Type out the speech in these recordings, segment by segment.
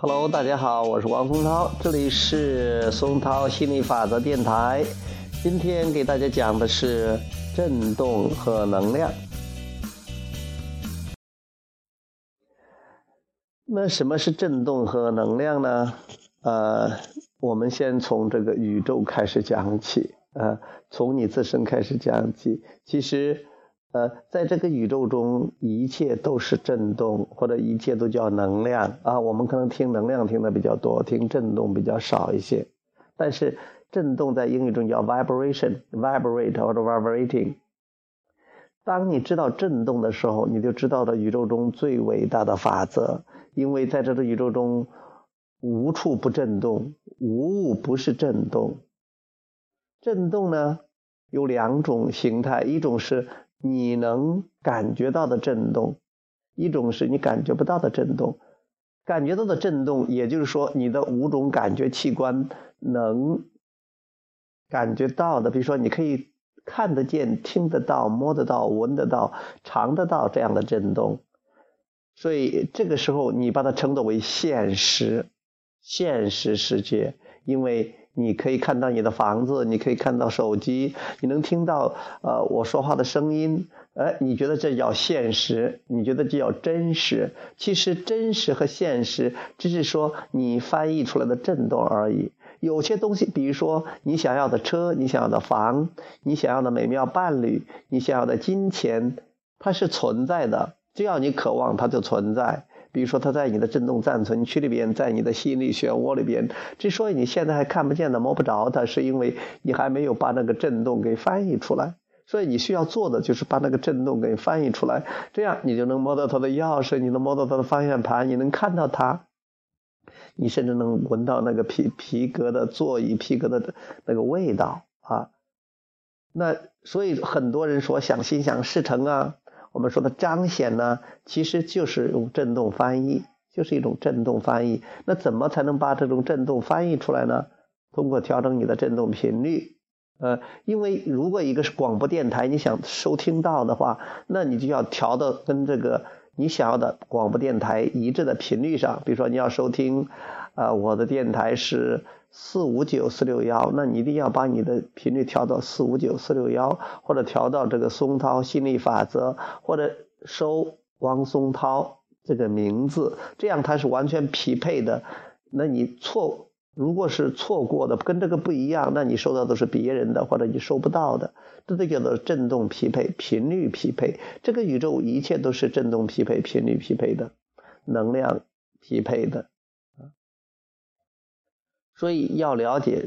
Hello，大家好，我是王松涛，这里是松涛心理法则电台。今天给大家讲的是振动和能量。那什么是振动和能量呢？呃，我们先从这个宇宙开始讲起，呃，从你自身开始讲起。其实。呃，在这个宇宙中，一切都是振动，或者一切都叫能量啊。我们可能听能量听的比较多，听振动比较少一些。但是振动在英语中叫 vibration，vibrate 或者 vibrating。当你知道振动的时候，你就知道了宇宙中最伟大的法则。因为在这个宇宙中，无处不振动，无物不是振动。振动呢，有两种形态，一种是。你能感觉到的震动，一种是你感觉不到的震动。感觉到的震动，也就是说你的五种感觉器官能感觉到的，比如说你可以看得见、听得到、摸得到、闻得到、尝得到这样的震动。所以这个时候你把它称作为现实，现实世界，因为。你可以看到你的房子，你可以看到手机，你能听到呃我说话的声音，哎，你觉得这叫现实？你觉得这叫真实？其实真实和现实只是说你翻译出来的震动而已。有些东西，比如说你想要的车，你想要的房，你想要的美妙伴侣，你想要的金钱，它是存在的，只要你渴望，它就存在。比如说，它在你的振动暂存区里边，在你的吸引力漩涡里边。之所以你现在还看不见它、摸不着它，是因为你还没有把那个振动给翻译出来。所以你需要做的就是把那个振动给翻译出来，这样你就能摸到它的钥匙，你能摸到它的方向盘，你能看到它，你甚至能闻到那个皮皮革的座椅、皮革的那个味道啊。那所以很多人说想心想事成啊。我们说的彰显呢，其实就是用振动翻译，就是一种振动翻译。那怎么才能把这种振动翻译出来呢？通过调整你的振动频率。呃，因为如果一个是广播电台，你想收听到的话，那你就要调到跟这个你想要的广播电台一致的频率上。比如说你要收听，啊，我的电台是。四五九四六幺，那你一定要把你的频率调到四五九四六幺，或者调到这个松涛心理法则，或者收汪松涛这个名字，这样它是完全匹配的。那你错，如果是错过的，跟这个不一样，那你收到的是别人的，或者你收不到的，这都叫做振动匹配、频率匹配。这个宇宙一切都是振动匹配、频率匹配的，能量匹配的。所以要了解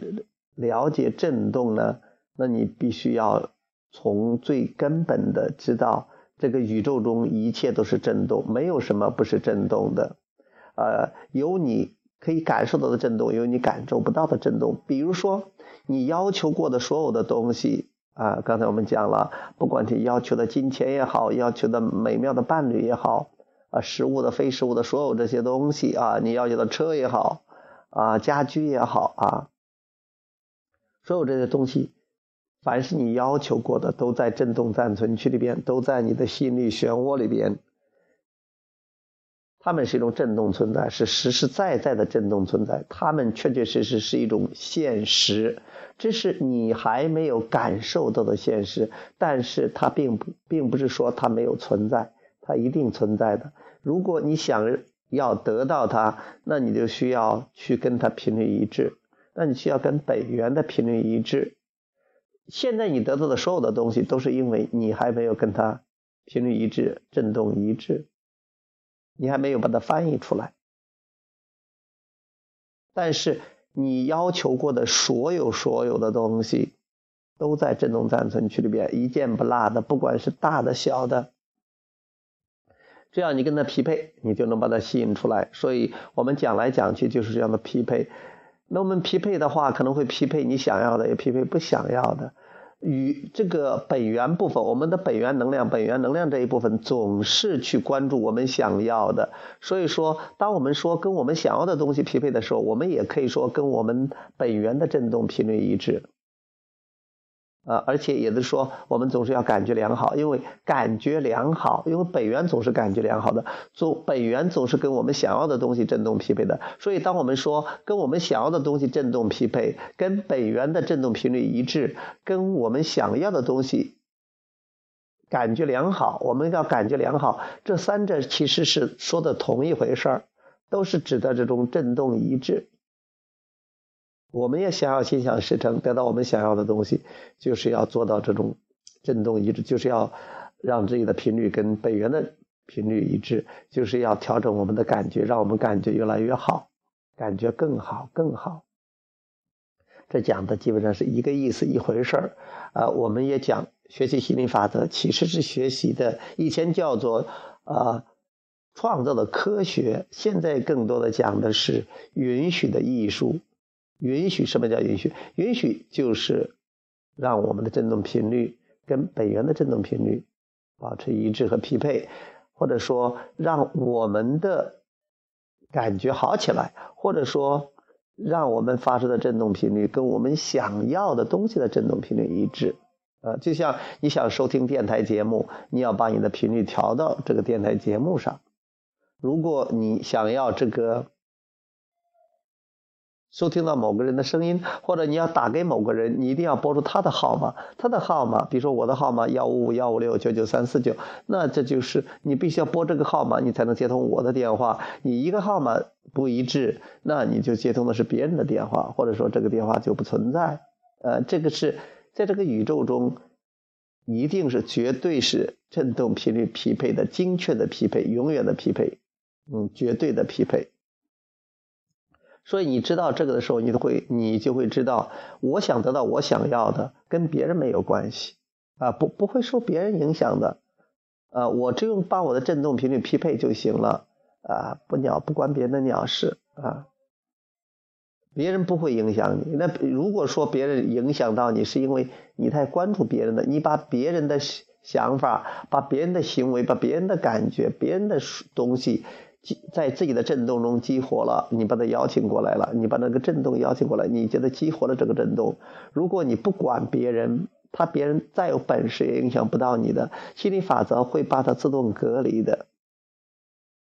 了解振动呢，那你必须要从最根本的知道，这个宇宙中一切都是振动，没有什么不是振动的。呃，有你可以感受到的振动，有你感受不到的振动。比如说，你要求过的所有的东西啊，刚才我们讲了，不管你要求的金钱也好，要求的美妙的伴侣也好，啊，实物的、非实物的所有这些东西啊，你要求的车也好。啊，家居也好啊，所有这些东西，凡是你要求过的，都在振动暂存区里边，都在你的心理漩涡里边。它们是一种振动存在，是实实在在的振动存在。它们确确实实是一种现实，这是你还没有感受到的现实。但是它并不，并不是说它没有存在，它一定存在的。如果你想。要得到它，那你就需要去跟它频率一致，那你需要跟本源的频率一致。现在你得到的所有的东西，都是因为你还没有跟它频率一致、振动一致，你还没有把它翻译出来。但是你要求过的所有所有的东西，都在振动暂存区里边，一件不落的，不管是大的小的。这样你跟他匹配，你就能把它吸引出来。所以我们讲来讲去就是这样的匹配。那我们匹配的话，可能会匹配你想要的，也匹配不想要的。与这个本源部分，我们的本源能量，本源能量这一部分总是去关注我们想要的。所以说，当我们说跟我们想要的东西匹配的时候，我们也可以说跟我们本源的振动频率一致。啊，而且也是说，我们总是要感觉良好，因为感觉良好，因为本源总是感觉良好的，总本源总是跟我们想要的东西振动匹配的。所以，当我们说跟我们想要的东西振动匹配，跟本源的振动频率一致，跟我们想要的东西感觉良好，我们要感觉良好，这三者其实是说的同一回事儿，都是指的这种振动一致。我们也想要心想事成，得到我们想要的东西，就是要做到这种振动一致，就是要让自己的频率跟本源的频率一致，就是要调整我们的感觉，让我们感觉越来越好，感觉更好更好。这讲的基本上是一个意思一回事儿啊。我们也讲学习心理法则，其实是学习的，以前叫做啊创造的科学，现在更多的讲的是允许的艺术。允许什么叫允许？允许就是让我们的振动频率跟本源的振动频率保持一致和匹配，或者说让我们的感觉好起来，或者说让我们发出的振动频率跟我们想要的东西的振动频率一致。呃，就像你想收听电台节目，你要把你的频率调到这个电台节目上。如果你想要这个。收听到某个人的声音，或者你要打给某个人，你一定要拨出他的号码。他的号码，比如说我的号码幺五五幺五六九九三四九，那这就是你必须要拨这个号码，你才能接通我的电话。你一个号码不一致，那你就接通的是别人的电话，或者说这个电话就不存在。呃，这个是在这个宇宙中，一定是绝对是振动频率匹配的精确的匹配，永远的匹配，嗯，绝对的匹配。所以你知道这个的时候，你都会，你就会知道，我想得到我想要的，跟别人没有关系，啊，不不会受别人影响的，啊，我只用把我的振动频率匹配就行了，啊，不鸟不关别人的鸟事，啊，别人不会影响你。那如果说别人影响到你，是因为你太关注别人的，你把别人的想法、把别人的行为、把别人的感觉、别人的东西。在自己的震动中激活了，你把它邀请过来了，你把那个震动邀请过来，你觉得激活了这个震动。如果你不管别人，他别人再有本事也影响不到你的。心理法则会把它自动隔离的。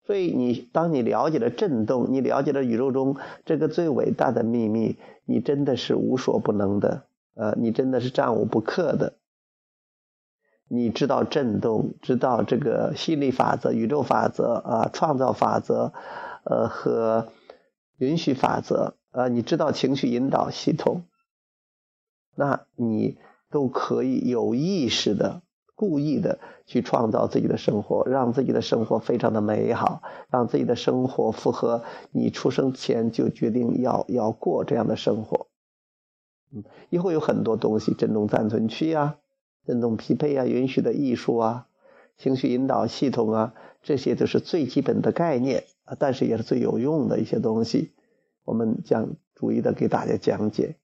所以你当你了解了震动，你了解了宇宙中这个最伟大的秘密，你真的是无所不能的，呃，你真的是战无不克的。你知道震动，知道这个心理法则、宇宙法则啊，创造法则，呃和允许法则啊，你知道情绪引导系统，那你都可以有意识的、故意的去创造自己的生活，让自己的生活非常的美好，让自己的生活符合你出生前就决定要要过这样的生活。嗯，以后有很多东西，振动暂存区啊。振动匹配啊，允许的艺术啊，情绪引导系统啊，这些都是最基本的概念啊，但是也是最有用的一些东西。我们将逐一的给大家讲解。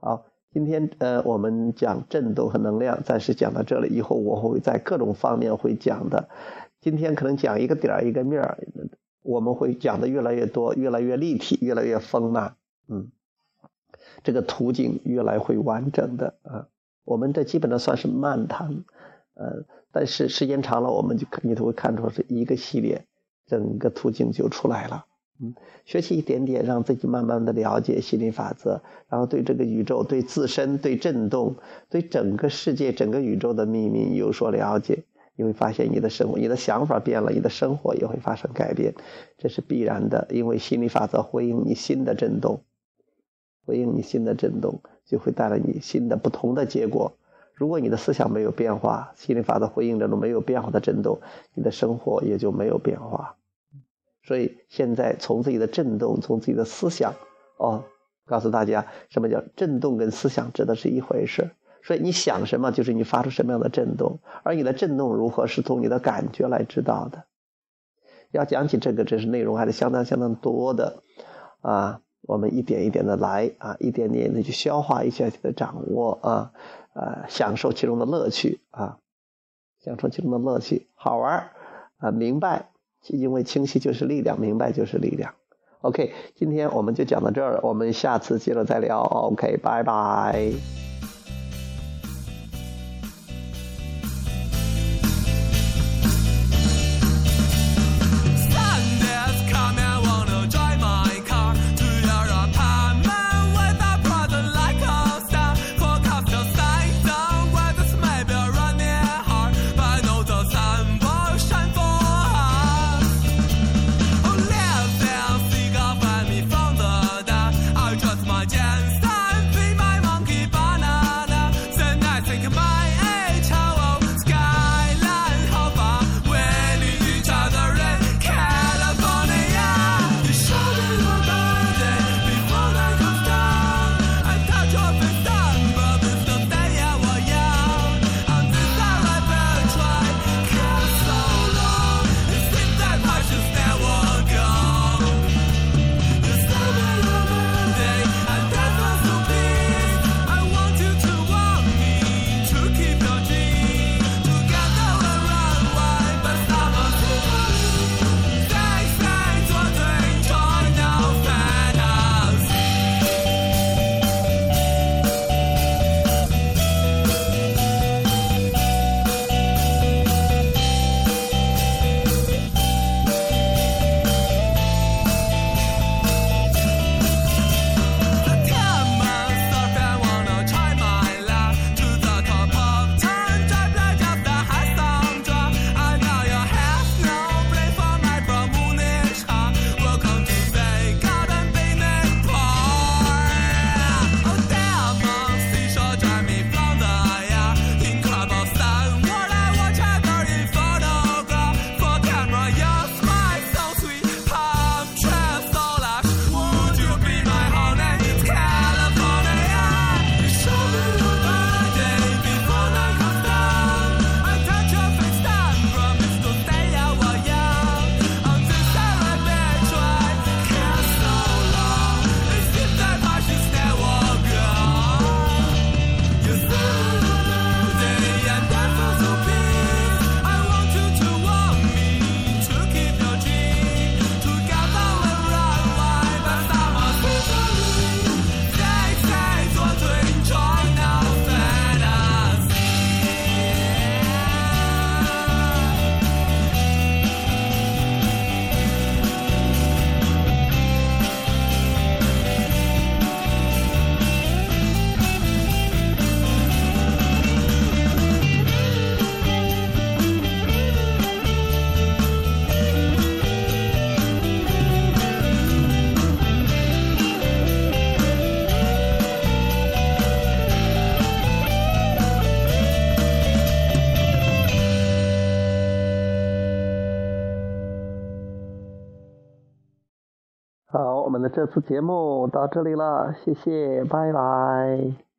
好，今天呃，我们讲振动和能量，暂时讲到这里。以后我会在各种方面会讲的。今天可能讲一个点儿一个面儿，我们会讲的越来越多，越来越立体，越来越丰满。嗯，这个途径越来会完整的啊。我们这基本上算是漫谈，呃，但是时间长了，我们就你都会看出是一个系列，整个途径就出来了。嗯，学习一点点，让自己慢慢的了解心理法则，然后对这个宇宙、对自身、对震动、对整个世界、整个宇宙的秘密有所了解，你会发现你的生活、你的想法变了，你的生活也会发生改变，这是必然的，因为心理法则回应你新的震动，回应你新的震动。就会带来你新的不同的结果。如果你的思想没有变化，心理法则回应这种没有变化的震动，你的生活也就没有变化。所以现在从自己的震动，从自己的思想，哦，告诉大家什么叫震动跟思想指的是一回事。所以你想什么，就是你发出什么样的震动，而你的震动如何，是从你的感觉来知道的。要讲起这个，这是内容还是相当相当多的啊。我们一点一点的来啊，一点点的去消化一下，的掌握啊，呃，享受其中的乐趣啊，享受其中的乐趣，好玩啊，明白，因为清晰就是力量，明白就是力量。OK，今天我们就讲到这儿，我们下次接着再聊。OK，拜拜。们的这次节目到这里了，谢谢，拜拜。